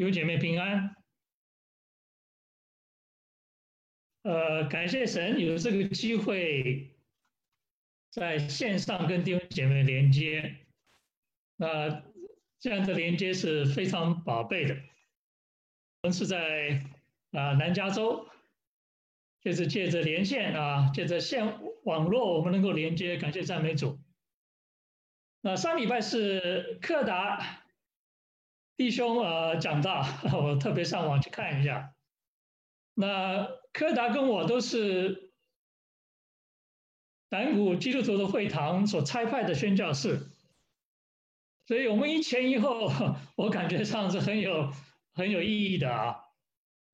弟兄姐妹平安。呃，感谢神有这个机会在线上跟弟兄姐妹连接。那这样的连接是非常宝贝的。我们是在啊南加州，就是借着连线啊，借着线网络，我们能够连接，感谢赞美主。那上礼拜是柯达。弟兄呃讲到，我特别上网去看一下。那柯达跟我都是南谷基督徒的会堂所差派的宣教士，所以我们一前一后，我感觉上是很有很有意义的啊。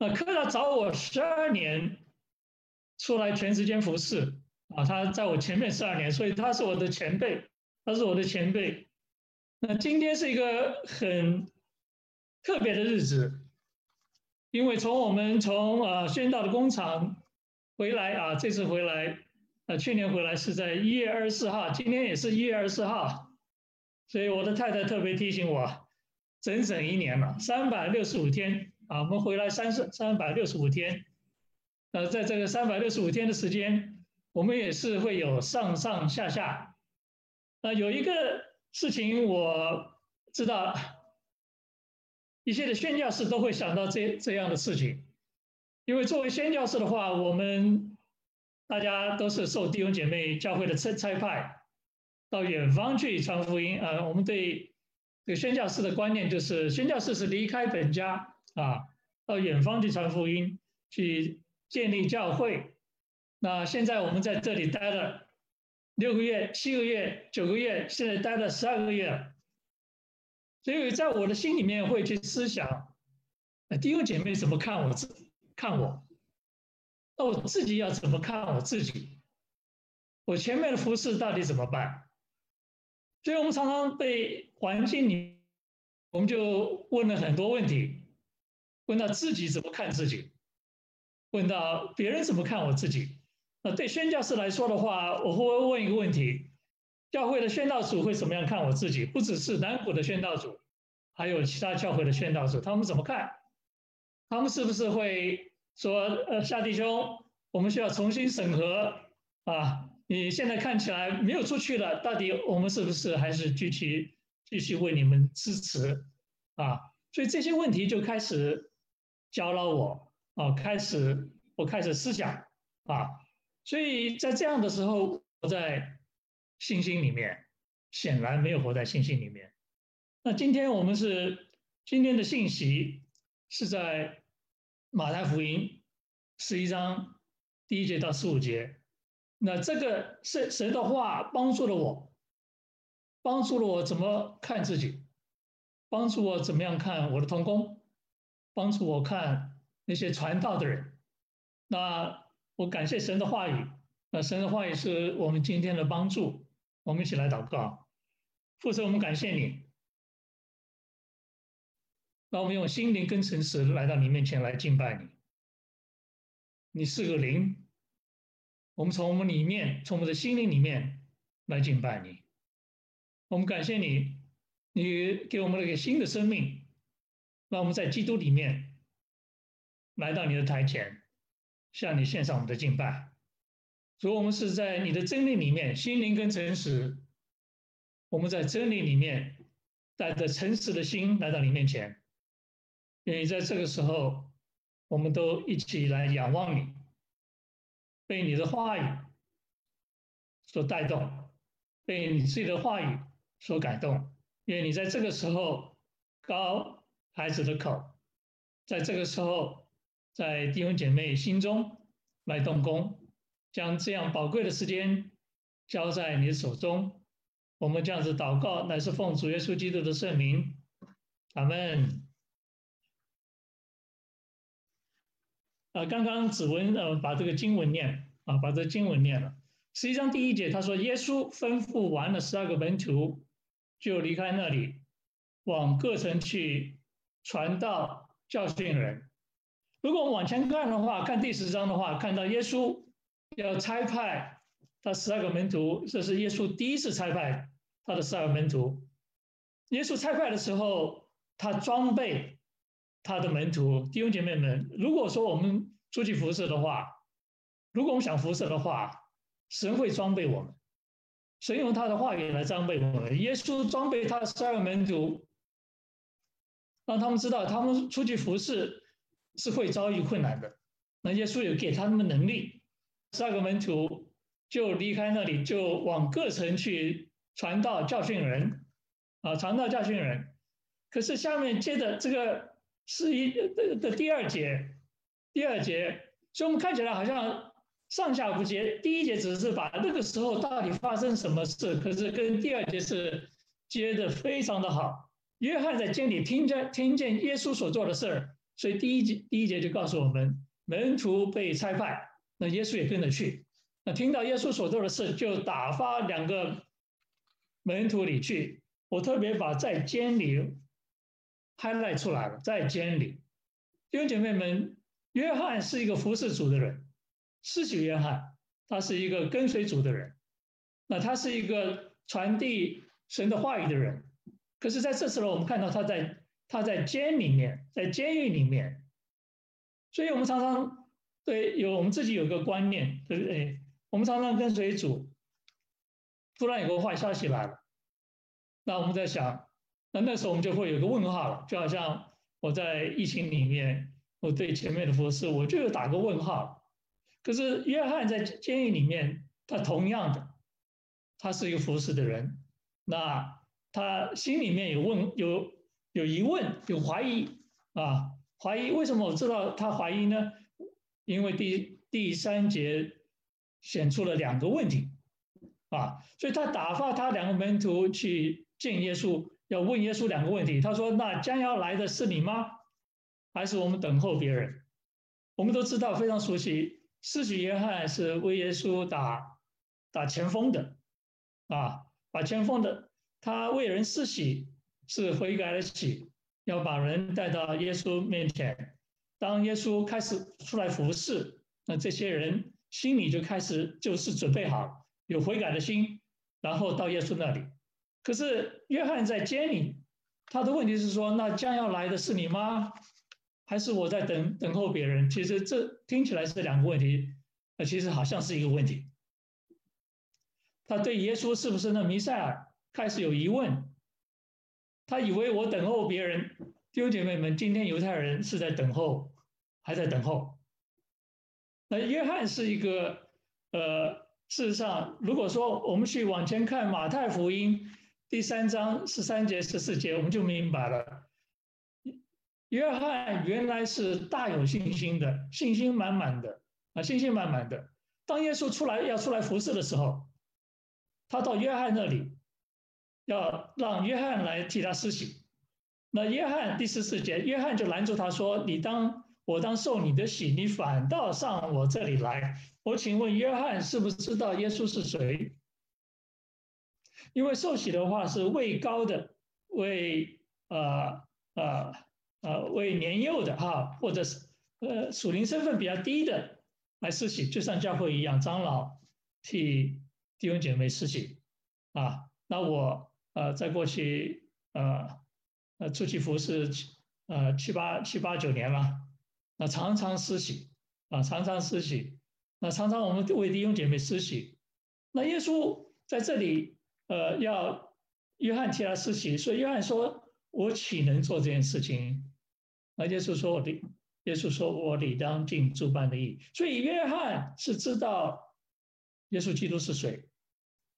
那柯达找我十二年出来全时间服侍啊，他在我前面十二年，所以他是我的前辈，他是我的前辈。那今天是一个很。特别的日子，因为从我们从啊宣道的工厂回来啊，这次回来，啊去年回来是在一月二十四号，今天也是一月二十四号，所以我的太太特别提醒我，整整一年了，三百六十五天啊，我们回来三十三百六十五天，呃，在这个三百六十五天的时间，我们也是会有上上下下，啊，有一个事情我知道。一些的宣教士都会想到这这样的事情，因为作为宣教士的话，我们大家都是受弟兄姐妹教会的差差派，到远方去传福音。呃，我们对这个宣教士的观念就是，宣教士是离开本家啊，到远方去传福音，去建立教会。那现在我们在这里待了六个月、七个月、九个月，现在待了十二个月。所以在我的心里面会去思想，弟兄姐妹怎么看我自看我，那我自己要怎么看我自己？我前面的服饰到底怎么办？所以我们常常被环境里，我们就问了很多问题，问到自己怎么看自己，问到别人怎么看我自己。那对宣教士来说的话，我会问一个问题。教会的宣道主会怎么样看我自己？不只是南谷的宣道主，还有其他教会的宣道者，他们怎么看？他们是不是会说：“呃，夏弟兄，我们需要重新审核啊？你现在看起来没有出去了，到底我们是不是还是继续继续为你们支持啊？”所以这些问题就开始搅扰我啊，开始我开始思想啊，所以在这样的时候，我在。信心里面显然没有活在信心里面。那今天我们是今天的信息是在马太福音十一章第一节到十五节。那这个是神的话帮助了我，帮助了我怎么看自己，帮助我怎么样看我的同工，帮助我看那些传道的人。那我感谢神的话语，那神的话语是我们今天的帮助。我们一起来祷告，父神，我们感谢你。让我们用心灵跟诚实来到你面前来敬拜你。你是个灵，我们从我们里面，从我们的心灵里面来敬拜你。我们感谢你，你给我们了一个新的生命，让我们在基督里面来到你的台前，向你献上我们的敬拜。所以，我们是在你的真理里面，心灵跟诚实，我们在真理里面带着诚实的心来到你面前。愿意在这个时候，我们都一起来仰望你，被你的话语所带动，被你自己的话语所感动。愿你在这个时候高孩子的口，在这个时候，在弟兄姐妹心中来动工。将这样宝贵的时间交在你手中，我们这样子祷告，乃是奉主耶稣基督的圣名，阿门。啊，刚刚子文呃把这个经文念啊，把这个经文念了。十一章第一节，他说：“耶稣吩咐完了十二个门徒，就离开那里，往各城去传道、教训人。”如果往前看的话，看第十章的话，看到耶稣。要差派他十二个门徒，这是耶稣第一次差派他的十二个门徒。耶稣差派的时候，他装备他的门徒弟兄姐妹们，如果说我们出去服侍的话，如果我们想服侍的话，神会装备我们，神用他的话语来装备我们。耶稣装备他十二个门徒，让他们知道他们出去服侍是会遭遇困难的。那耶稣有给他们能力，十二个门徒就离开那里，就往各城去传道、教训人，啊，传道、教训人。可是下面接着这个。是一的的第二节，第二节，所以我们看起来好像上下不接。第一节只是把那个时候到底发生什么事，可是跟第二节是接的非常的好。约翰在监里听见听见耶稣所做的事儿，所以第一节第一节就告诉我们，门徒被差派，那耶稣也跟着去。那听到耶稣所做的事，就打发两个门徒里去。我特别把在监里。Highlight 出来了，在监里，弟兄姐妹们，约翰是一个服侍主的人，施洗约翰，他是一个跟随主的人，那他是一个传递神的话语的人。可是在这时候，我们看到他在他在监里面，在监狱里面，所以我们常常对有我们自己有个观念，对不对？我们常常跟随主，突然有个坏消息来了，那我们在想。那那时候我们就会有个问号了，就好像我在疫情里面，我对前面的服事，我就有打个问号。可是约翰在监狱里面，他同样的，他是一个服侍的人，那他心里面有问，有有疑问，有怀疑啊，怀疑为什么我知道他怀疑呢？因为第第三节显出了两个问题啊，所以他打发他两个门徒去见耶稣。要问耶稣两个问题，他说：“那将要来的是你吗？还是我们等候别人？”我们都知道，非常熟悉，施洗约翰是为耶稣打打前锋的，啊，打前锋的。他为人施洗是悔改的洗，要把人带到耶稣面前。当耶稣开始出来服侍，那这些人心里就开始就是准备好，有悔改的心，然后到耶稣那里。可是约翰在监里，他的问题是说：那将要来的是你吗？还是我在等等候别人？其实这听起来是两个问题，那其实好像是一个问题。他对耶稣是不是那弥赛尔开始有疑问，他以为我等候别人。弟兄姐妹们，今天犹太人是在等候，还在等候。那约翰是一个，呃，事实上，如果说我们去往前看马太福音。第三章十三节、十四节，我们就明白了。约翰原来是大有信心的，信心满满的啊，信心满满的。当耶稣出来要出来服侍的时候，他到约翰那里，要让约翰来替他施洗。那约翰第十四节，约翰就拦住他说：“你当我当受你的洗，你反倒上我这里来。”我请问约翰是不是知道耶稣是谁？因为受洗的话是位高的，为呃呃呃为年幼的哈，或者是呃属灵身份比较低的来施洗，就像教会一样，长老替弟兄姐妹施洗啊。那我呃在过去呃呃出去服侍呃七八七八九年了，那常常施洗啊，常常施洗，那常常我们为弟兄姐妹施洗。那耶稣在这里。呃，要约翰替他施洗，所以约翰说：“我岂能做这件事情？”那耶稣说：“我理，耶稣说我理当尽诸般的义。”所以约翰是知道耶稣基督是谁。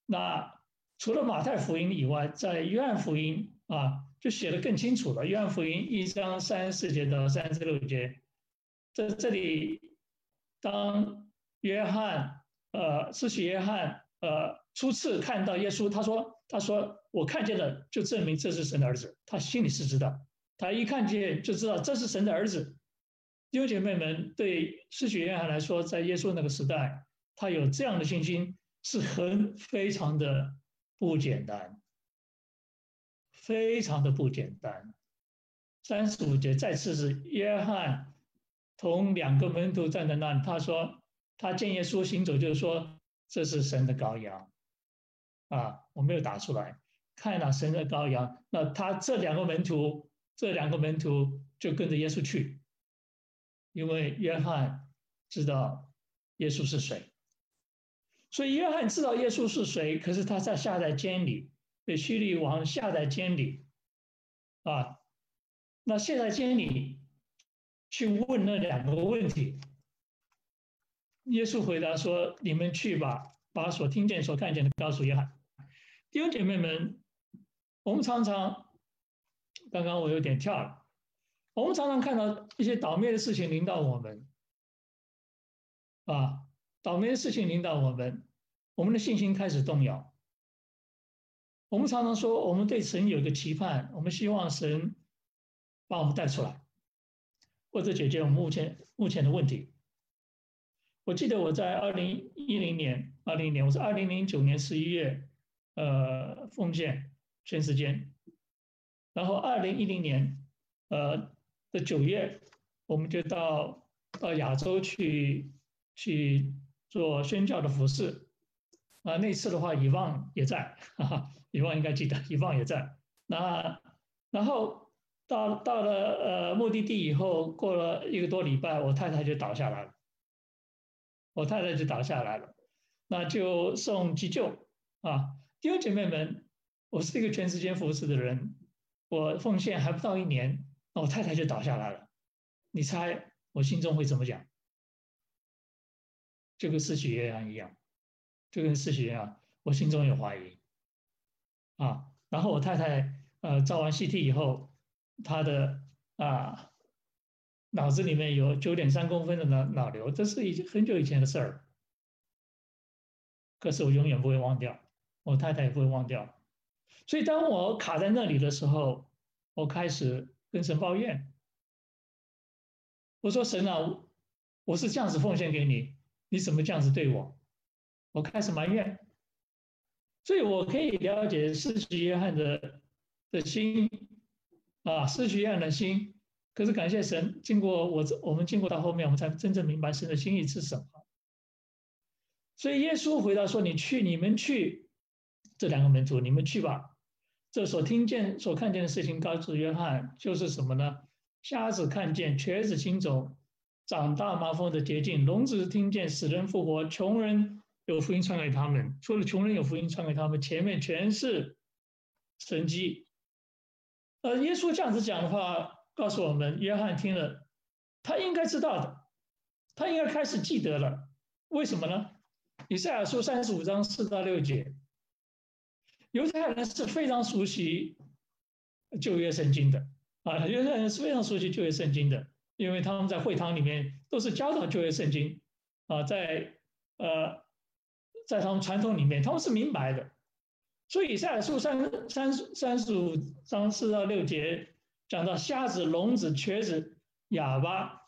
那除了马太福音以外，在约翰福音啊，就写得更清楚了。约翰福音一章三十四节到三十六节，在这里，当约翰呃，施洗约翰呃。初次看到耶稣，他说：“他说我看见了，就证明这是神的儿子。他心里是知道，他一看见就知道这是神的儿子。”弟兄姐妹们，对施洗约翰来说，在耶稣那个时代，他有这样的信心是很非常的不简单，非常的不简单。三十五节再次是约翰同两个门徒站在那里，他说他见耶稣行走，就是说这是神的羔羊。啊，我没有打出来。看了神的羔羊，那他这两个门徒这两个门徒就跟着耶稣去，因为约翰知道耶稣是谁，所以约翰知道耶稣是谁，可是他在下在监里，被希律王下在监里，啊，那下在监里去问那两个问题，耶稣回答说：“你们去吧，把所听见、所看见的告诉约翰。”弟兄姐妹们，我们常常。刚刚我有点跳了。我们常常看到一些倒霉的事情临到我们，啊，倒霉的事情临到我们，我们的信心开始动摇。我们常常说，我们对神有一个期盼，我们希望神把我们带出来，或者解决我们目前目前的问题。我记得我在二零一零年，二零年，我是二零零九年十一月，呃，奉献全时间。然后，二零一零年，呃的九月，我们就到到亚洲去去做宣教的服事。啊，那次的话，以望也在，哈哈，以望应该记得，以望也在。那然后到到了呃目的地以后，过了一个多礼拜，我太太就倒下来了。我太太就倒下来了，那就送急救啊。弟兄姐妹们，我是一个全时间服侍的人。我奉献还不到一年，我太太就倒下来了。你猜我心中会怎么讲？就跟施洗约翰一样，就跟施洗约翰，我心中有怀疑啊。然后我太太呃照完 CT 以后，她的啊脑子里面有九点三公分的脑脑瘤，这是已经很久以前的事儿。可是我永远不会忘掉，我太太也不会忘掉。所以，当我卡在那里的时候，我开始跟神抱怨。我说：“神啊，我是这样子奉献给你，你怎么这样子对我？”我开始埋怨。所以我可以了解失去约翰的的心啊，失去约翰的心。可是感谢神，经过我这我们经过到后面，我们才真正明白神的心意是什么。所以耶稣回答说：“你去，你们去，这两个门徒，你们去吧。”这所听见、所看见的事情，告诉约翰，就是什么呢？瞎子看见，瘸子行走，长大麻风的洁净，聋子听见，死人复活，穷人有福音传给他们。除了穷人有福音传给他们，前面全是神迹。呃，耶稣这样子讲的话，告诉我们，约翰听了，他应该知道的，他应该开始记得了。为什么呢？以赛亚书三十五章四到六节。犹太人是非常熟悉旧约圣经的啊，犹太人是非常熟悉旧约圣经的，因为他们在会堂里面都是教导旧约圣经啊，在呃，在他们传统里面，他们是明白的。所以赛亚书三三三十五章四到六节讲到瞎子、聋子、瘸子、哑巴，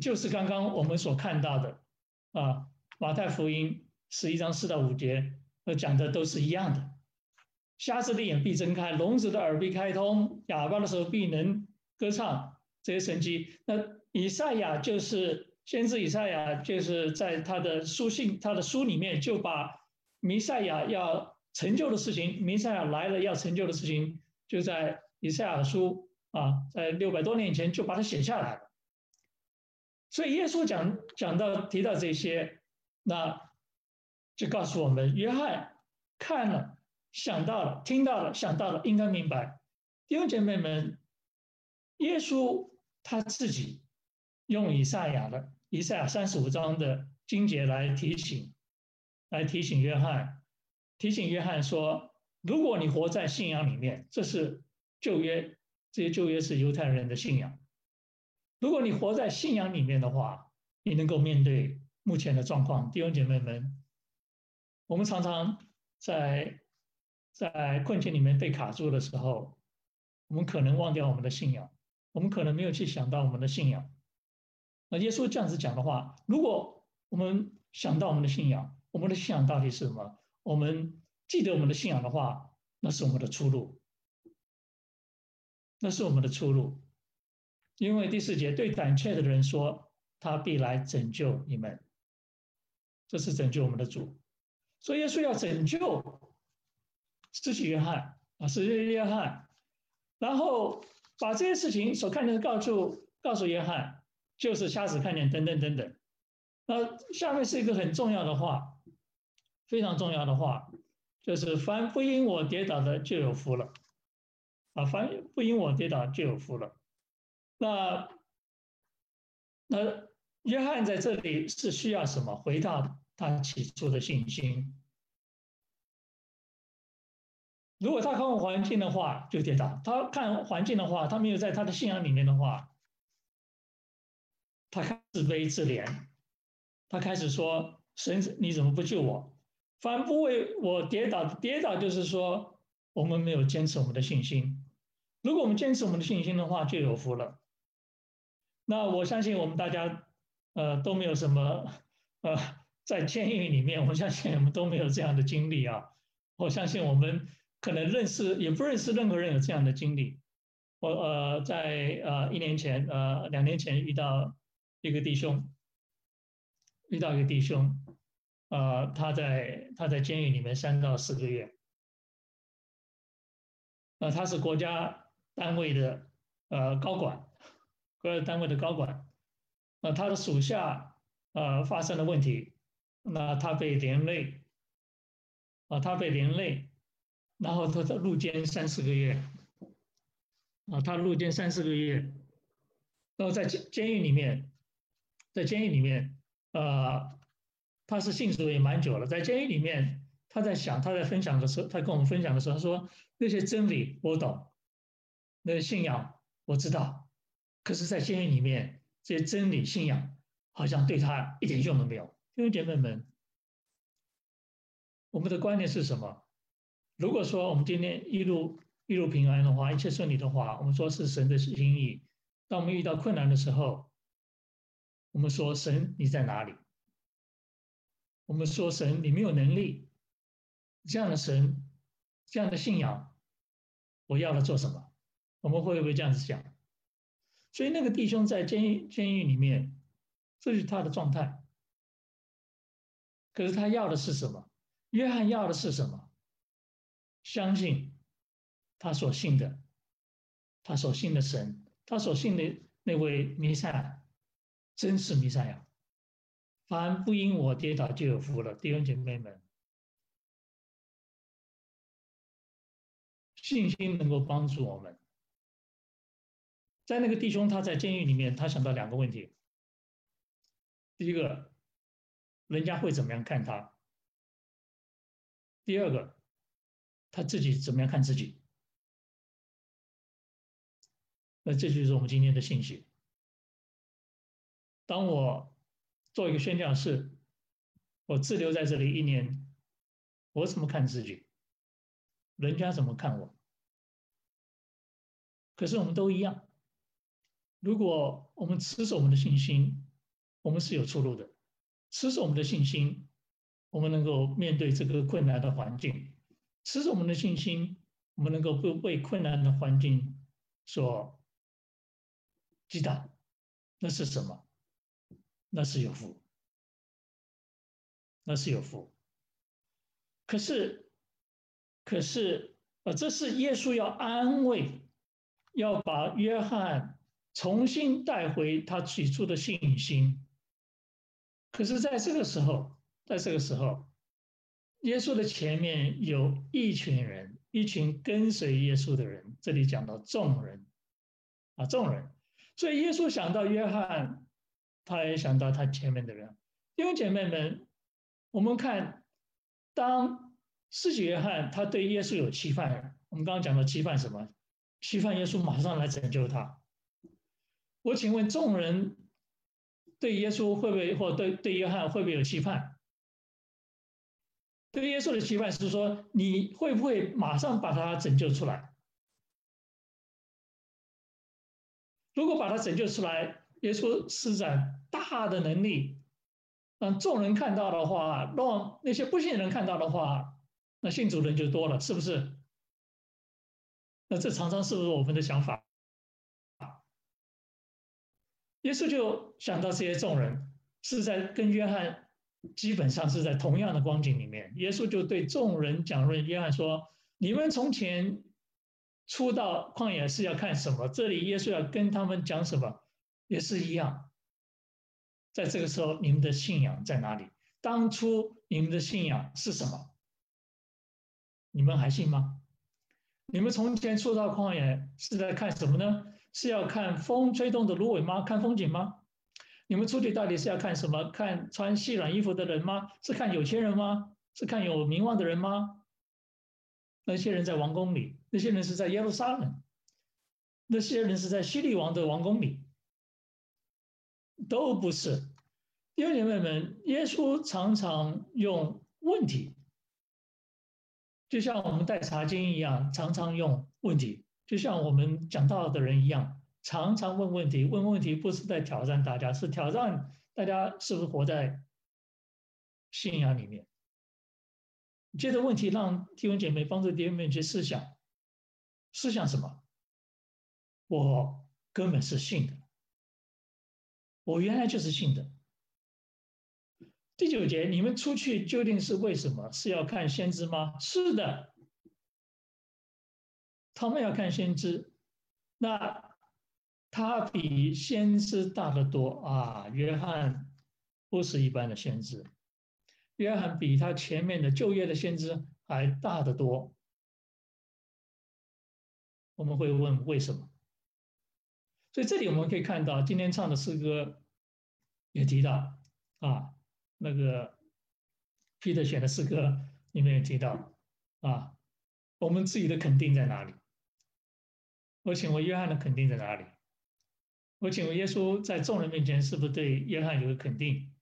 就是刚刚我们所看到的啊，马太福音。十一章四到五节，呃，讲的都是一样的。瞎子的眼必睁开，聋子的耳必开通，哑巴的手必能歌唱，这些神迹。那以赛亚就是先知，以赛亚就是在他的书信、他的书里面，就把弥赛亚要成就的事情，弥赛亚来了要成就的事情，就在以赛亚书啊，在六百多年前就把它写下来了。所以耶稣讲讲到提到这些，那。就告诉我们，约翰看了、想到了、听到了、想到了，应该明白。弟兄姐妹们，耶稣他自己用以赛亚的以赛亚三十五章的经节来提醒，来提醒约翰，提醒约翰说：如果你活在信仰里面，这是旧约，这些旧约是犹太人的信仰。如果你活在信仰里面的话，你能够面对目前的状况。弟兄姐妹们。我们常常在在困境里面被卡住的时候，我们可能忘掉我们的信仰，我们可能没有去想到我们的信仰。那耶稣这样子讲的话，如果我们想到我们的信仰，我们的信仰到底是什么？我们记得我们的信仰的话，那是我们的出路，那是我们的出路。因为第四节对胆怯的人说，他必来拯救你们，这是拯救我们的主。所以耶稣要拯救施洗约翰啊，施洗约翰然后把这些事情所看见的告诉告诉约翰，就是瞎子看见等等等等。那下面是一个很重要的话，非常重要的话，就是凡不因我跌倒的就有福了。啊，凡不因我跌倒就有福了。那那约翰在这里是需要什么？回到他起初的信心。如果他看环境的话，就跌倒；他看环境的话，他没有在他的信仰里面的话，他自卑自怜，他开始说：“神，你怎么不救我？”凡不为我跌倒，跌倒就是说我们没有坚持我们的信心。如果我们坚持我们的信心的话，就有福了。那我相信我们大家，呃，都没有什么，呃，在监狱里面，我相信我们都没有这样的经历啊。我相信我们。可能认识也不认识任何人有这样的经历。我呃在呃一年前呃两年前遇到一个弟兄，遇到一个弟兄，呃他在他在监狱里面三到四个月，呃他是国家单位的呃高管，国家单位的高管，呃他的属下呃发生了问题，那他被连累，啊他被连累。然后他在入监三四个月，啊，他入监三四个月，然后在监监狱里面，在监狱里面，呃，他是信主也蛮久了，在监狱里面，他在想，他在分享的时候，他跟我们分享的时候，他说那些真理我懂，那些信仰我知道，可是，在监狱里面，这些真理信仰好像对他一点用都没有。弟兄姐妹们，我们的观念是什么？如果说我们今天一路一路平安的话，一切顺利的话，我们说是神的心意。当我们遇到困难的时候，我们说神你在哪里？我们说神你没有能力。这样的神，这样的信仰，我要了做什么？我们会不会这样子想？所以那个弟兄在监狱监狱里面，这是他的状态。可是他要的是什么？约翰要的是什么？相信他所信的，他所信的神，他所信的那位弥赛亚，真是弥赛亚。凡不因我跌倒就有福了，弟兄姐妹们，信心能够帮助我们。在那个弟兄他在监狱里面，他想到两个问题：第一个，人家会怎么样看他？第二个。他自己怎么样看自己？那这就是我们今天的信息。当我做一个宣教士，我滞留在这里一年，我怎么看自己？人家怎么看我？可是我们都一样。如果我们持守我们的信心，我们是有出路的。持守我们的信心，我们能够面对这个困难的环境。持守我们的信心，我们能够不被困难的环境所击倒，那是什么？那是有福，那是有福。可是，可是，呃，这是耶稣要安慰，要把约翰重新带回他起初的信心。可是，在这个时候，在这个时候。耶稣的前面有一群人，一群跟随耶稣的人。这里讲到众人，啊，众人。所以耶稣想到约翰，他也想到他前面的人。弟兄姐妹们，我们看，当施洗约翰他对耶稣有期盼，我们刚刚讲到期盼什么？期盼耶稣马上来拯救他。我请问众人对耶稣会不会，或对对约翰会不会有期盼？对耶稣的期盼是说，你会不会马上把他拯救出来？如果把他拯救出来，耶稣施展大的能力，让众人看到的话，让那些不信的人看到的话，那信主人就多了，是不是？那这常常是不是我们的想法？耶稣就想到这些众人是在跟约翰。基本上是在同样的光景里面，耶稣就对众人讲论约翰说：“你们从前出到旷野是要看什么？这里耶稣要跟他们讲什么？也是一样。在这个时候，你们的信仰在哪里？当初你们的信仰是什么？你们还信吗？你们从前出到旷野是在看什么呢？是要看风吹动的芦苇吗？看风景吗？你们出去到底是要看什么？看穿细软衣服的人吗？是看有钱人吗？是看有名望的人吗？那些人在王宫里，那些人是在耶路撒冷，那些人是在希利王的王宫里，都不是。弟兄姐妹们，耶稣常常用问题，就像我们带茶经一样，常常用问题，就像我们讲道的人一样，常常问问题。问问题不是在挑战大家，是挑战大家是不是活在信仰里面。接着问题，让弟兄姐妹帮助弟兄们去思想，思想什么？我根本是信的，我原来就是信的。第九节，你们出去究竟是为什么？是要看先知吗？是的，他们要看先知，那他比先知大得多啊！约翰不是一般的先知。约翰比他前面的旧约的先知还大得多。我们会问为什么？所以这里我们可以看到，今天唱的诗歌也提到啊，那个 Peter 选的诗歌里面也提到啊，我们自己的肯定在哪里？我请问约翰的肯定在哪里？我请问耶稣在众人面前是不是对约翰有个肯定？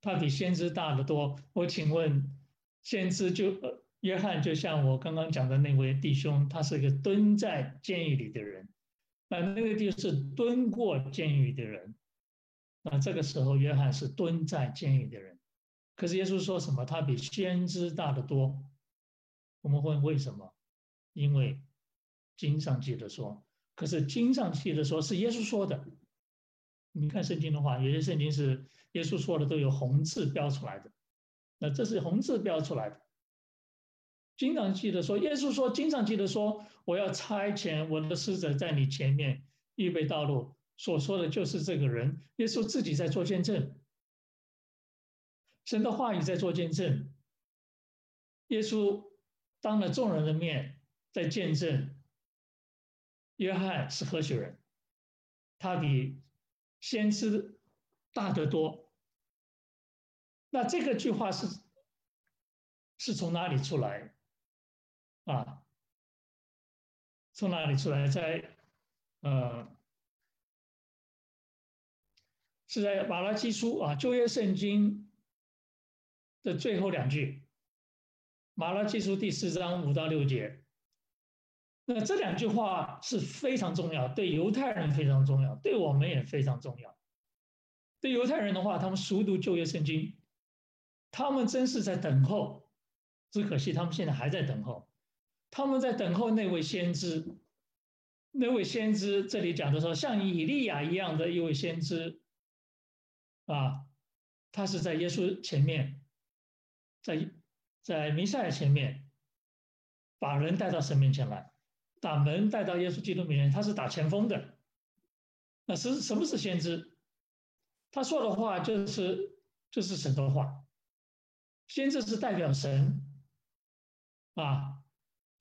他比先知大得多。我请问，先知就约翰，就像我刚刚讲的那位弟兄，他是一个蹲在监狱里的人，那那个就是蹲过监狱的人。那这个时候，约翰是蹲在监狱的人。可是耶稣说什么？他比先知大得多。我们问为什么？因为经上记得说，可是经上记得说是耶稣说的。你看圣经的话，有些圣经是。耶稣说的都有红字标出来的，那这是红字标出来的。经常记得说，耶稣说，经常记得说，我要差遣我的使者在你前面预备道路。所说的就是这个人，耶稣自己在做见证，神的话语在做见证。耶稣当了众人的面在见证，约翰是何许人？他比先知大得多。那这个句话是是从哪里出来啊？从哪里出来？在呃，是在马拉基书啊，旧约圣经的最后两句，马拉基书第四章五到六节。那这两句话是非常重要，对犹太人非常重要，对我们也非常重要。对犹太人的话，他们熟读旧约圣经。他们真是在等候，只可惜他们现在还在等候。他们在等候那位先知，那位先知这里讲的说，像以利亚一样的一位先知，啊，他是在耶稣前面，在在弥赛亚前面，把人带到神面前来，把门带到耶稣基督面前，他是打前锋的。那是什么是先知？他说的话就是就是神的话。先知是代表神啊，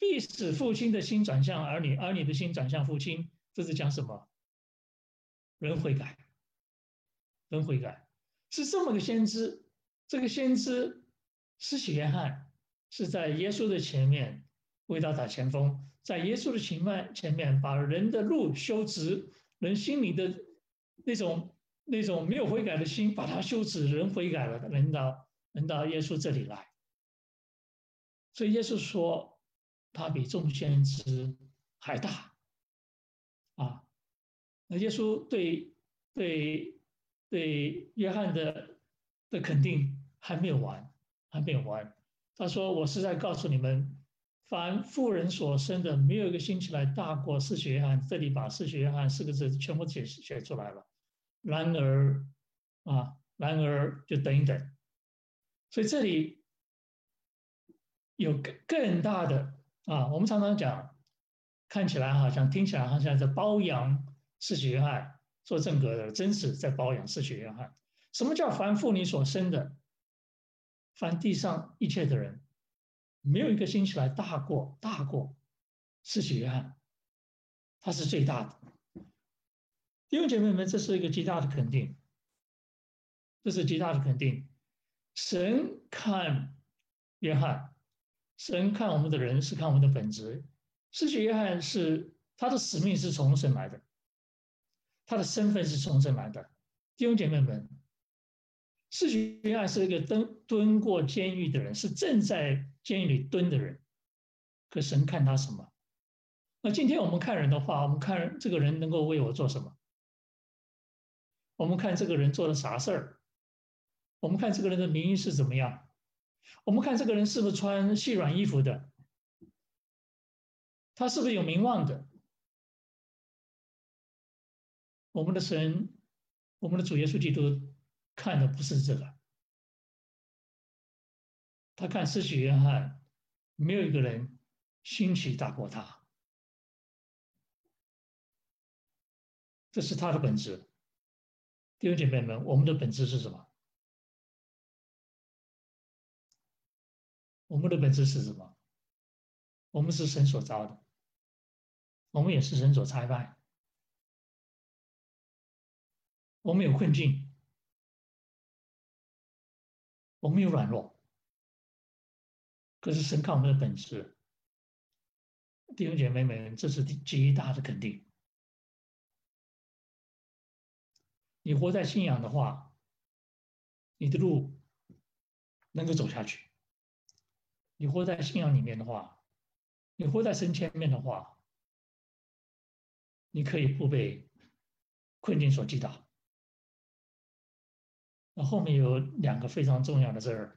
必使父亲的心转向儿女，儿女的心转向父亲。这是讲什么？人悔改，人悔改是这么个先知。这个先知施洗约翰是在耶稣的前面为他打前锋，在耶稣的前面前面把人的路修直，人心里的那种那种没有悔改的心，把它修直，人悔改了，人到。人到耶稣这里来，所以耶稣说他比众先知还大啊！那耶稣对对对约翰的的肯定还没有完，还没有完。他说：“我是在告诉你们，凡妇人所生的，没有一个兴起来大过施洗约翰。”这里把施洗约翰四个字全部解释写出来了。然而啊，然而就等一等。所以这里有更更大的啊，我们常常讲，看起来好像听起来好像在褒扬施洗约翰做正格的，真是在褒扬施洗约翰。什么叫凡父你所生的，凡地上一切的人，没有一个兴起来大过大过施洗约翰，他是最大的。弟兄姐妹们，这是一个极大的肯定，这是极大的肯定。神看约翰，神看我们的人是看我们的本质。施洗约翰是他的使命是从神来的，他的身份是从神来的。弟兄姐妹们，施洗约翰是一个蹲蹲过监狱的人，是正在监狱里蹲的人。可神看他什么？那今天我们看人的话，我们看这个人能够为我做什么？我们看这个人做了啥事儿？我们看这个人的名誉是怎么样？我们看这个人是不是穿细软衣服的？他是不是有名望的？我们的神，我们的主耶稣基督看的不是这个，他看施洗约翰，没有一个人兴起大过他，这是他的本质。弟兄姐妹们，我们的本质是什么？我们的本质是什么？我们是神所造的，我们也是神所差派。我们有困境，我们有软弱，可是神看我们的本质，弟兄姐妹们，这是极大的肯定。你活在信仰的话，你的路能够走下去。你活在信仰里面的话，你活在神前面的话，你可以不被困境所击倒。那后面有两个非常重要的字儿，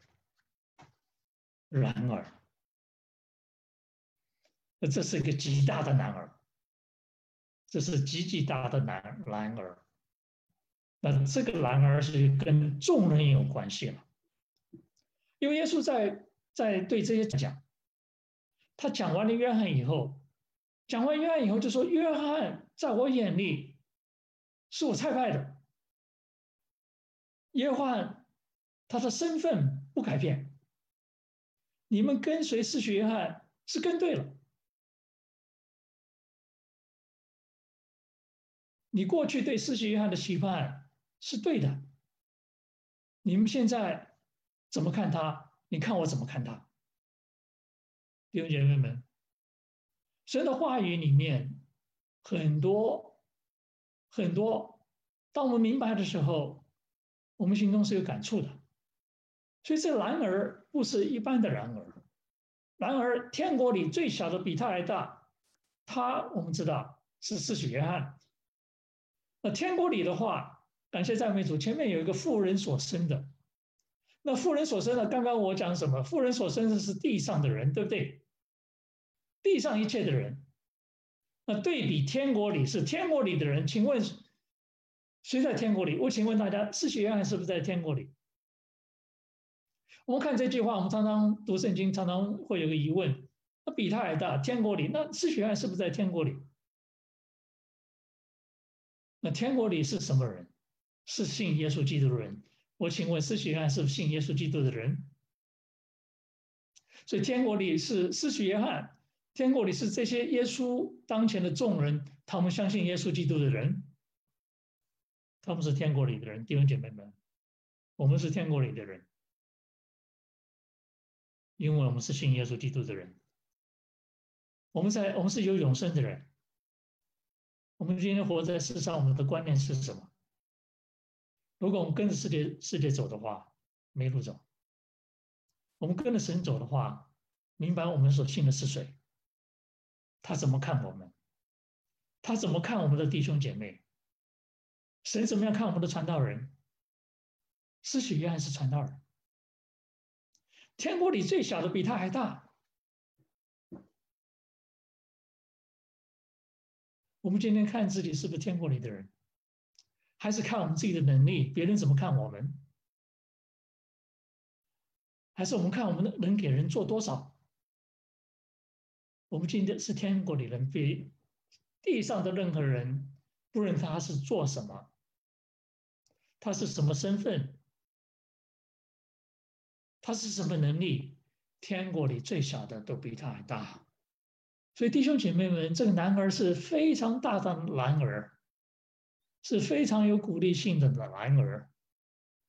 然而，那这是一个极大的然而，这是极极大的然然而，那这个然而是跟众人有关系了，因为耶稣在。在对这些讲，他讲完了约翰以后，讲完约翰以后就说：“约翰在我眼里是我菜派的。”约翰他的身份不改变，你们跟随施洗约翰是跟对了。你过去对施洗约翰的期盼是对的，你们现在怎么看他？你看我怎么看他，弟兄姐妹们，神的话语里面很多很多，当我们明白的时候，我们心中是有感触的。所以这男儿不是一般的男儿，然而天国里最小的比他还大，他我们知道是施洗约翰。那天国里的话，感谢赞美主，前面有一个妇人所生的。那妇人所生的，刚刚我讲什么？妇人所生的是地上的人，对不对？地上一切的人。那对比天国里是天国里的人，请问谁在天国里？我请问大家，施洗约翰是不是在天国里？我们看这句话，我们常常读圣经，常常会有个疑问：那比他还大，天国里，那施洗约翰是不是在天国里？那天国里是什么人？是信耶稣基督的人。我请问施洗约翰是信耶稣基督的人？所以天国里是施洗约翰，天国里是这些耶稣当前的众人，他们相信耶稣基督的人，他们是天国里的人。弟兄姐妹们，我们是天国里的人，因为我们是信耶稣基督的人，我们在我们是有永生的人。我们今天活在世上，我们的观念是什么？如果我们跟着世界世界走的话，没路走；我们跟着神走的话，明白我们所信的是谁，他怎么看我们，他怎么看我们的弟兄姐妹，神怎么样看我们的传道人？是许愿还是传道人，天国里最小的比他还大。我们今天看自己是不是天国里的人？还是看我们自己的能力，别人怎么看我们？还是我们看我们能给人做多少？我们今天是天国里人，比地上的任何人，不论他是做什么，他是什么身份，他是什么能力，天国里最小的都比他还大。所以弟兄姐妹们，这个男儿是非常大的男儿，是非常有鼓励性的男儿，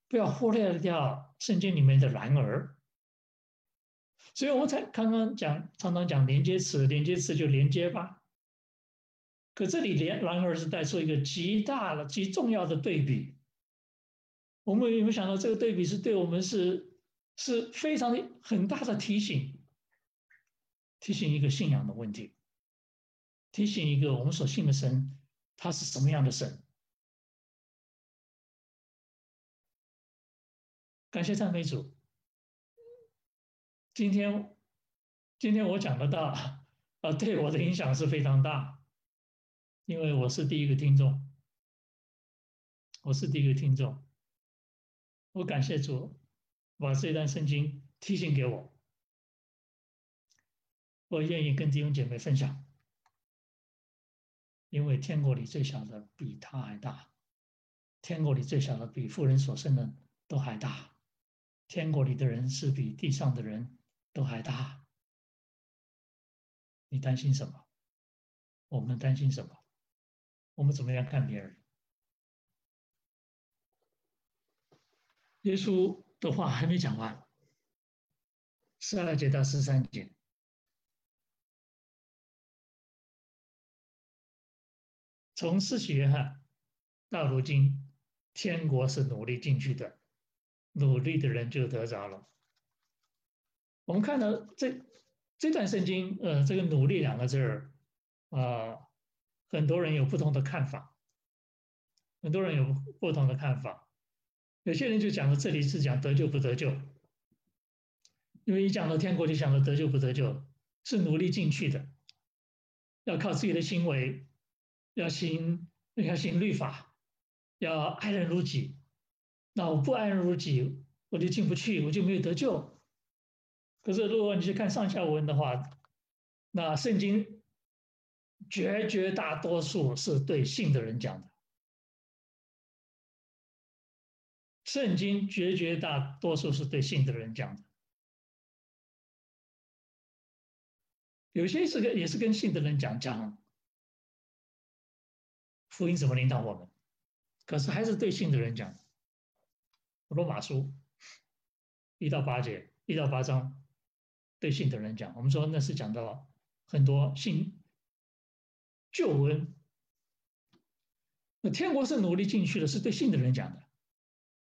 不要忽略掉圣经里面的男儿。所以我们才刚刚讲，常常讲连接词，连接词就连接吧。可这里连然而是带出一个极大的、极重要的对比。我们有没有想到这个对比是对我们是是非常的很大的提醒？提醒一个信仰的问题，提醒一个我们所信的神，他是什么样的神？感谢赞美主。今天，今天我讲的道啊，对我的影响是非常大，因为我是第一个听众，我是第一个听众，我感谢主把这段圣经提醒给我，我愿意跟弟兄姐妹分享，因为天国里最小的比他还大，天国里最小的比妇人所生的都还大，天国里的人是比地上的人。都还大，你担心什么？我们担心什么？我们怎么样看别人？耶稣的话还没讲完，十二节到十三节，从施洗约翰到如今，天国是努力进去的，努力的人就得着了。我们看到这这段圣经，呃，这个“努力”两个字儿，啊、呃，很多人有不同的看法，很多人有不同的看法。有些人就讲到这里是讲得救不得救，因为一讲到天国就想到得救不得救，是努力进去的，要靠自己的行为，要行要行律法，要爱人如己。那我不安如己，我就进不去，我就没有得救。可是，如果你去看上下文的话，那圣经绝绝大多数是对信的人讲的。圣经绝绝大多数是对信的人讲的，有些是跟也是跟信的人讲讲福音怎么领导我们，可是还是对信的人讲。罗马书一到八节，一到八章。对信的人讲，我们说那是讲到很多信救恩。那天国是努力进去的，是对信的人讲的。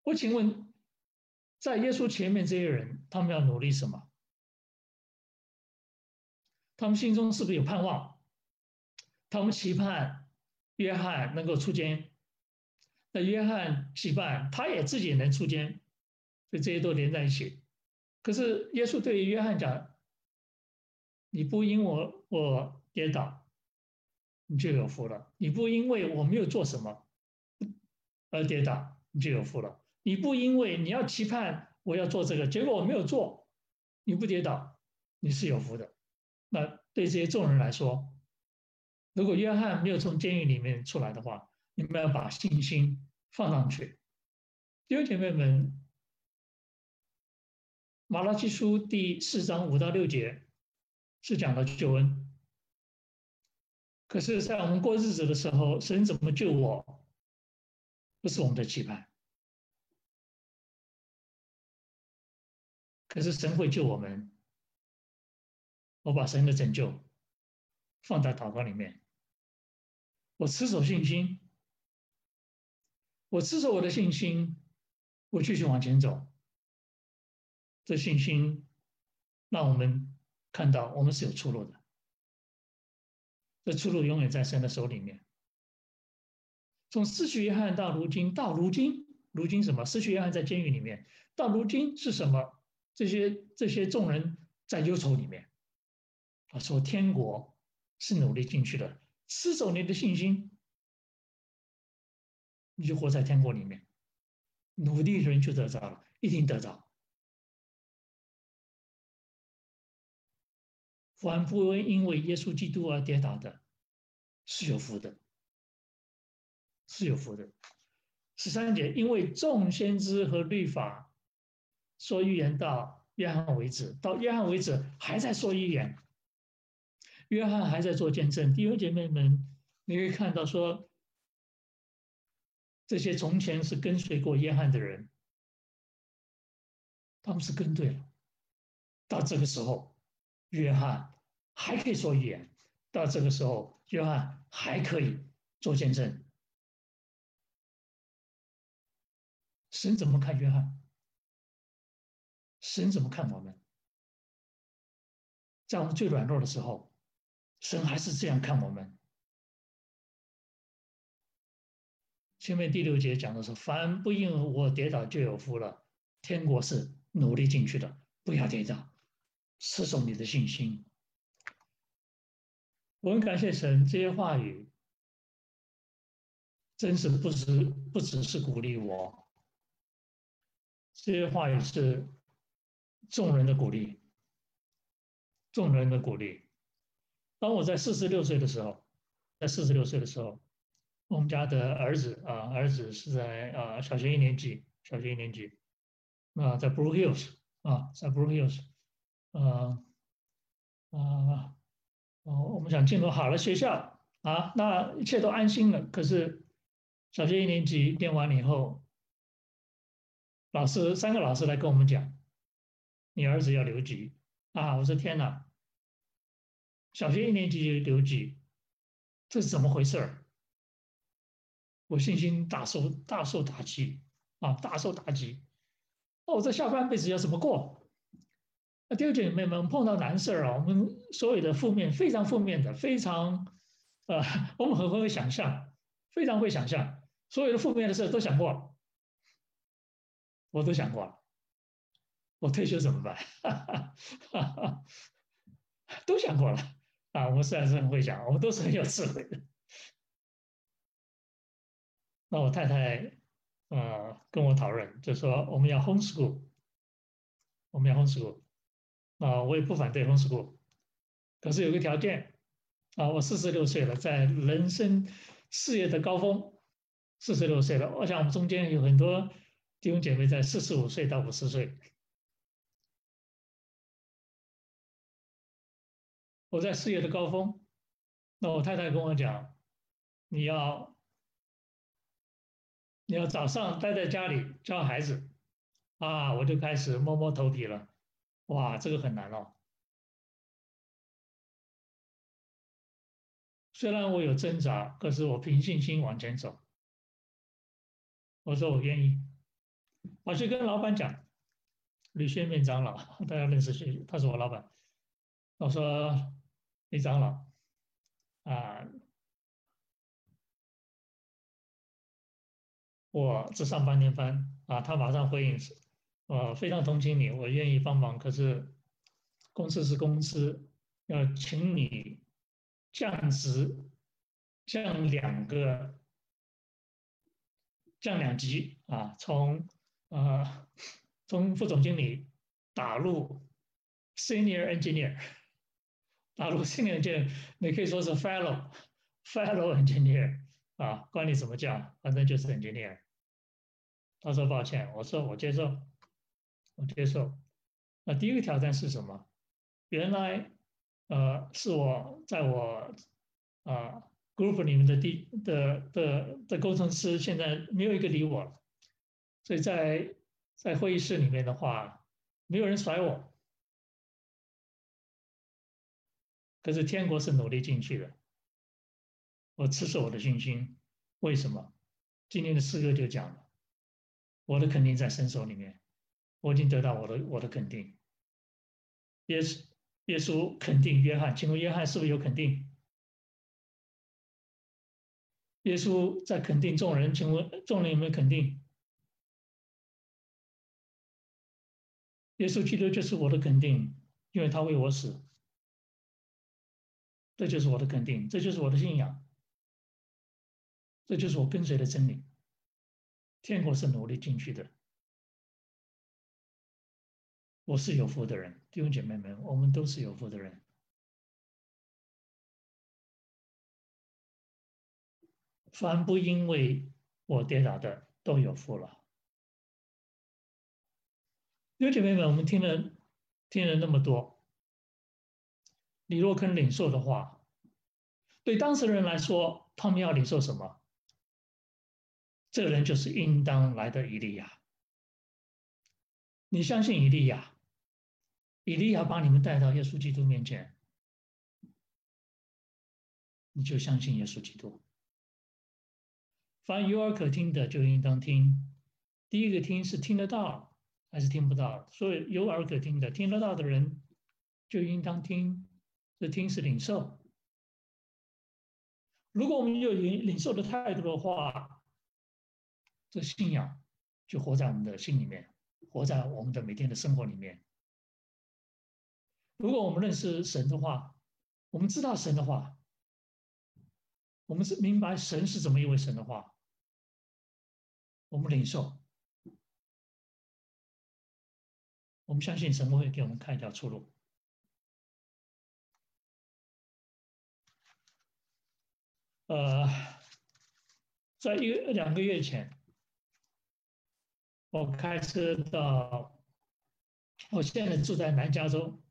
我请问，在耶稣前面这些人，他们要努力什么？他们心中是不是有盼望？他们期盼约翰能够出监。那约翰期盼他也自己能出监，所以这些都连在一起。可是耶稣对于约翰讲：“你不因我我跌倒，你就有福了；你不因为我没有做什么而跌倒，你就有福了；你不因为你要期盼我要做这个，结果我没有做，你不跌倒，你是有福的。”那对这些众人来说，如果约翰没有从监狱里面出来的话，你们要把信心放上去，弟兄姐妹们。马拉基书第四章五到六节是讲的救恩，可是，在我们过日子的时候，神怎么救我，不是我们的期盼。可是神会救我们，我把神的拯救放在祷告里面，我持守信心，我持守我的信心，我继续往前走。这信心让我们看到我们是有出路的，这出路永远在神的手里面。从失去约翰到如今，到如今，如今什么？失去约翰在监狱里面，到如今是什么？这些这些众人在忧愁里面。他说：“天国是努力进去的，持守你的信心，你就活在天国里面。努力的人就得着了，一定得着。”凡不会因为耶稣基督而跌倒的，是有福的，是有福的。十三节，因为众先知和律法说预言到约翰为止，到约翰为止还在说预言，约翰还在做见证。弟兄姐妹们，你可以看到说，这些从前是跟随过约翰的人，他们是跟对了。到这个时候，约翰还可以说预言；到这个时候，约翰还可以做见证。神怎么看约翰？神怎么看我们？在我们最软弱的时候，神还是这样看我们。前面第六节讲的是：凡不因我跌倒就有福了。天国是努力进去的，不要跌倒，持守你的信心。我很感谢神，这些话语真是不只不只是鼓励我。这些话语是众人的鼓励，众人的鼓励。当我在四十六岁的时候，在四十六岁的时候，我们家的儿子啊，儿子是在啊小学一年级，小学一年级，啊，在 Blue Hills 啊，在 Blue Hills，啊啊，我们想进入好的学校啊，那一切都安心了。可是小学一年级念完了以后。老师三个老师来跟我们讲，你儿子要留级啊！我说天哪，小学一年级就留级，这是怎么回事儿？我信心大受大受打击啊，大受打击！哦，我这下半辈子要怎么过？那弟兄姐妹们碰到难事儿啊，我们所有的负面非常负面的，非常呃，我们很会想象，非常会想象，所有的负面的事都想过了。我都想过了，我退休怎么办？哈哈，都想过了啊！我们虽然是很会想，我们都是很有智慧的。那我太太呃跟我讨论，就说我们要 homeschool，我们要 homeschool 啊，我也不反对 homeschool，可是有个条件啊，我四十六岁了，在人生事业的高峰，四十六岁了，我想我们中间有很多。弟兄姐妹在四十五岁到五十岁，我在事业的高峰，那我太太跟我讲，你要你要早上待在家里教孩子，啊，我就开始摸摸头皮了，哇，这个很难哦。虽然我有挣扎，可是我凭信心往前走。我说我愿意。我去跟老板讲，吕宣明长老，大家认识许，他是我老板。我说李长老，啊，我只上半年班啊，他马上回应是，我非常同情你，我愿意帮忙，可是公司是公司，要请你降职，降两个，降两级啊，从。啊，从副总经理打入 senior engineer，打入 senior engineer，你可以说是 fellow fellow engineer 啊，管你怎么叫，反正就是 engineer。他说抱歉，我说我接受，我接受。那第一个挑战是什么？原来呃是我在我啊 group 里面的第的的的工程师，现在没有一个理我了。所以在在会议室里面的话，没有人甩我。可是天国是努力进去的，我持守我的信心。为什么？今天的诗歌就讲了，我的肯定在神手里面，我已经得到我的我的肯定。耶稣耶稣肯定约翰，请问约翰是不是有肯定？耶稣在肯定众人，请问众人有没有肯定？耶稣基督就是我的肯定，因为他为我死，这就是我的肯定，这就是我的信仰，这就是我跟随的真理。天国是努力进去的。我是有福的人，弟兄姐妹们，我们都是有福的人。凡不因为我跌倒的，都有福了。弟兄姐妹们，我们听了听了那么多，你若肯领受的话，对当事人来说，他们要领受什么？这人就是应当来的以利亚。你相信以利亚？以利亚把你们带到耶稣基督面前，你就相信耶稣基督。凡有耳可听的，就应当听。第一个听是听得到还是听不到？所以有耳可听的，听得到的人就应当听。这听是领受。如果我们有领领受的态度的话，这信仰就活在我们的心里面，活在我们的每天的生活里面。如果我们认识神的话，我们知道神的话，我们是明白神是怎么一位神的话，我们领受，我们相信神会给我们开一条出路。呃，在一个两个月前。我开车到，我现在住在南加州，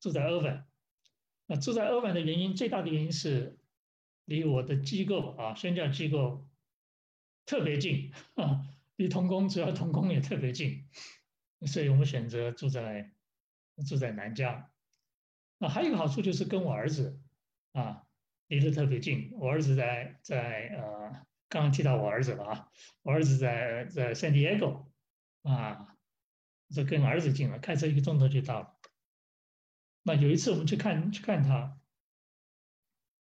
住在欧文。那住在欧文的原因，最大的原因是离我的机构啊，宣教机构特别近啊，离同工主要同工也特别近，所以我们选择住在住在南加。那还有一个好处就是跟我儿子啊离得特别近，我儿子在在呃，刚刚提到我儿子了啊，我儿子在在 San Diego。啊，这跟儿子近了，开车一个钟头就到了。那有一次我们去看去看他，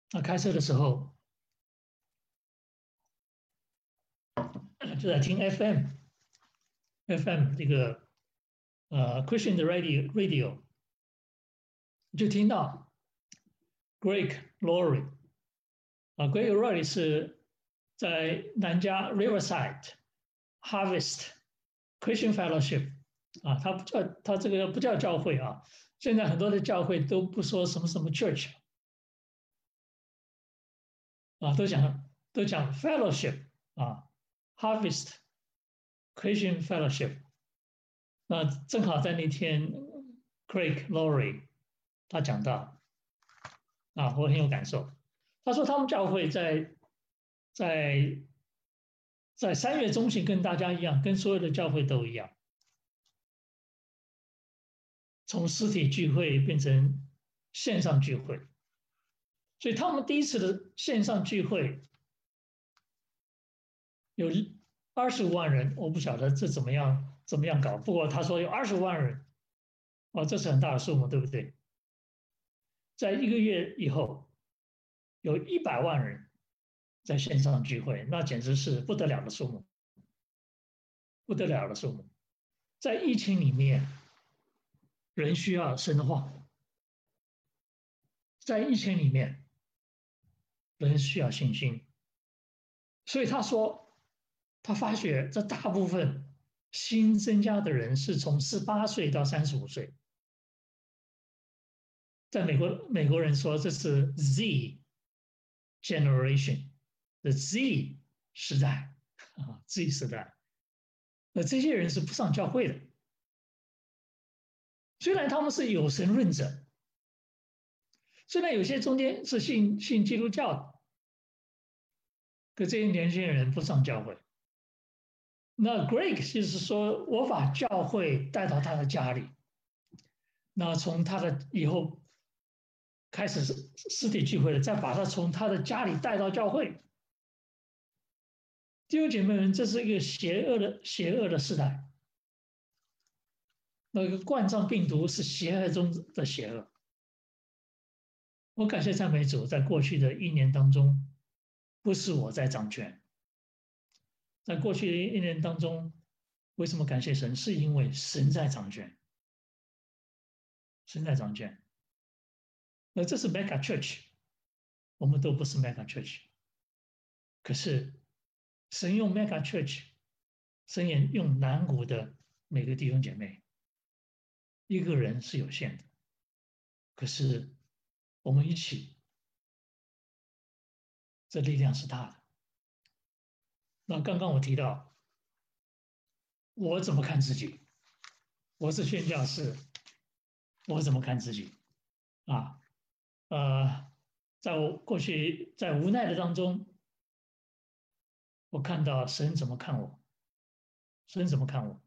他开车的时候就在听 FM，FM 这个呃 Christian 的 radio radio，就听到 Greg Laurie 啊，Greg Laurie 是在南加 Riverside Harvest。Christian Fellowship，啊，他不叫他这个不叫教会啊。现在很多的教会都不说什么什么 church，啊，都讲都讲 fellowship 啊，Harvest Christian Fellowship。那正好在那天，Craig Laurie 他讲到，啊，我很有感受。他说他们教会在在。在三月中旬跟大家一样，跟所有的教会都一样，从实体聚会变成线上聚会，所以他们第一次的线上聚会有二十五万人，我不晓得这怎么样怎么样搞，不过他说有二十五万人，哦，这是很大的数目，对不对？在一个月以后，有一百万人。在线上聚会，那简直是不得了的数目，不得了的数目。在疫情里面，人需要深化；在疫情里面，人需要信心。所以他说，他发觉这大部分新增加的人是从十八岁到三十五岁。在美国，美国人说这是 Z generation。的 Z 时代啊，Z 时代，那这些人是不上教会的。虽然他们是有神论者，虽然有些中间是信信基督教的，可这些年轻人不上教会。那 Greg 就是说，我把教会带到他的家里，那从他的以后开始是实体聚会了，再把他从他的家里带到教会。弟兄姐妹们，这是一个邪恶的、邪恶的时代。那个冠状病毒是邪恶中的邪恶。我感谢赞美主，在过去的一年当中，不是我在掌权。在过去的一年当中，为什么感谢神？是因为神在掌权。神在掌权。那这是 Mega Church，我们都不是 Mega Church，可是。神用 Mega Church，神也用南国的每个弟兄姐妹。一个人是有限的，可是我们一起，这力量是大的。那刚刚我提到，我怎么看自己？我是宣教士，我怎么看自己？啊，呃，在我过去在无奈的当中，我看到神怎么看我，神怎么看我？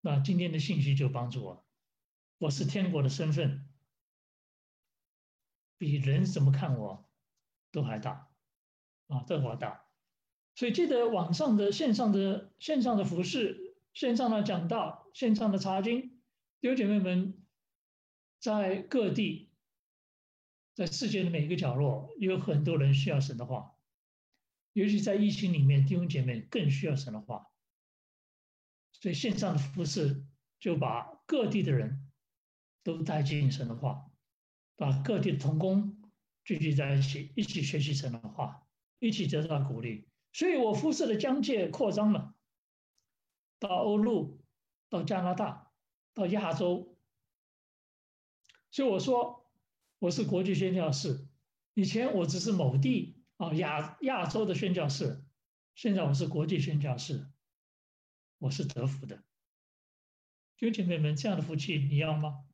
那今天的信息就帮助我，我是天国的身份，比人怎么看我都还大，啊，都还大。所以记得网上的线上的线上的服饰，线上的讲道，线上的查经，弟兄姐妹们，在各地，在世界的每一个角落，有很多人需要神的话，尤其在疫情里面，弟兄姐妹更需要神的话。所以线上的服事就把各地的人都带进神的话，把各地的同工聚集在一起，一起学习神的话，一起得到鼓励。所以我服事的疆界扩张了，到欧陆，到加拿大，到亚洲。所以我说我是国际宣教士。以前我只是某地啊亚亚洲的宣教士，现在我是国际宣教士，我是得福的。弟兄姐妹们，这样的福气你要吗？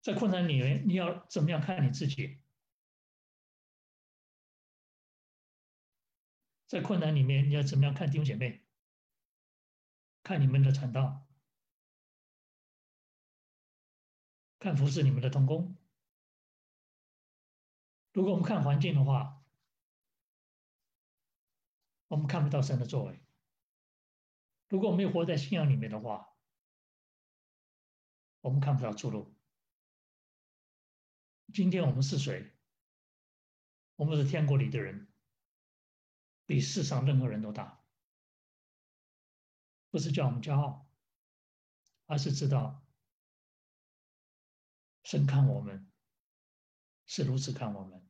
在困难里面，你要怎么样看你自己？在困难里面，你要怎么样看弟兄姐妹？看你们的传道，看服侍你们的同工。如果我们看环境的话，我们看不到神的作为；如果我们没有活在信仰里面的话，我们看不到出路。今天我们是谁？我们是天国里的人。比世上任何人都大，不是叫我们骄傲，而是知道神看我们是如此看我们，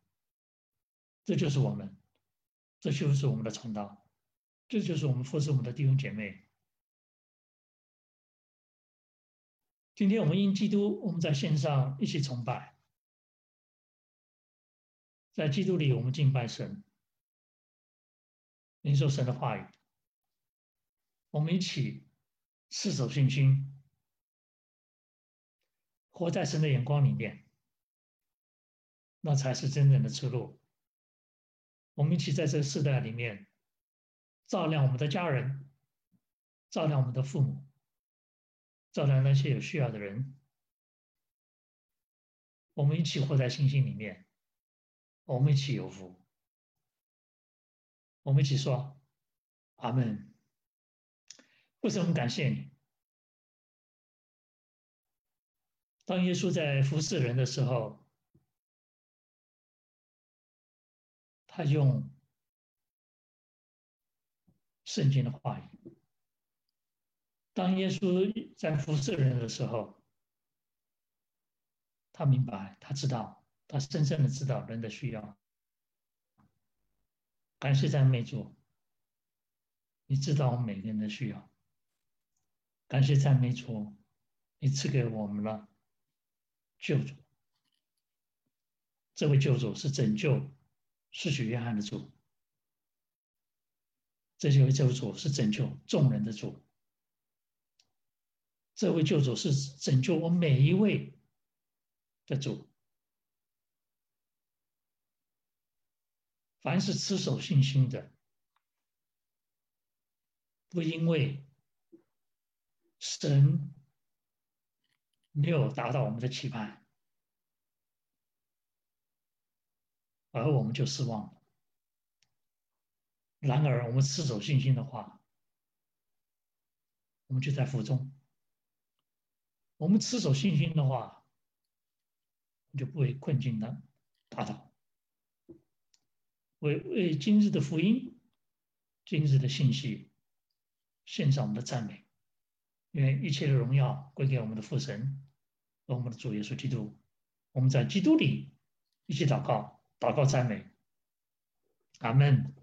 这就是我们，这就是我们的传道，这就是我们服侍我们的弟兄姐妹。今天我们因基督，我们在线上一起崇拜，在基督里我们敬拜神。领受神的话语，我们一起持守信心，活在神的眼光里面，那才是真正的出路。我们一起在这个世代里面，照亮我们的家人，照亮我们的父母，照亮那些有需要的人。我们一起活在信心里面，我们一起有福。我们一起说：“阿门。”为什么感谢你？当耶稣在服侍人的时候，他用圣经的话语。当耶稣在服侍人的时候，他明白，他知道，他深深的知道人的需要。感谢赞美主，你知道我们每个人的需要。感谢赞美主，你赐给我们了救主。这位救主是拯救失去约翰的主，这位救主是拯救众人的主。这位救主是拯救我每一位的主。凡是持守信心的，不因为神没有达到我们的期盼，而我们就失望了。然而，我们持守信心的话，我们就在福中；我们持守信心的话，就不会困境的打倒。为为今日的福音，今日的信息，献上我们的赞美，愿一切的荣耀归给我们的父神和我们的主耶稣基督。我们在基督里一起祷告，祷告赞美，阿门。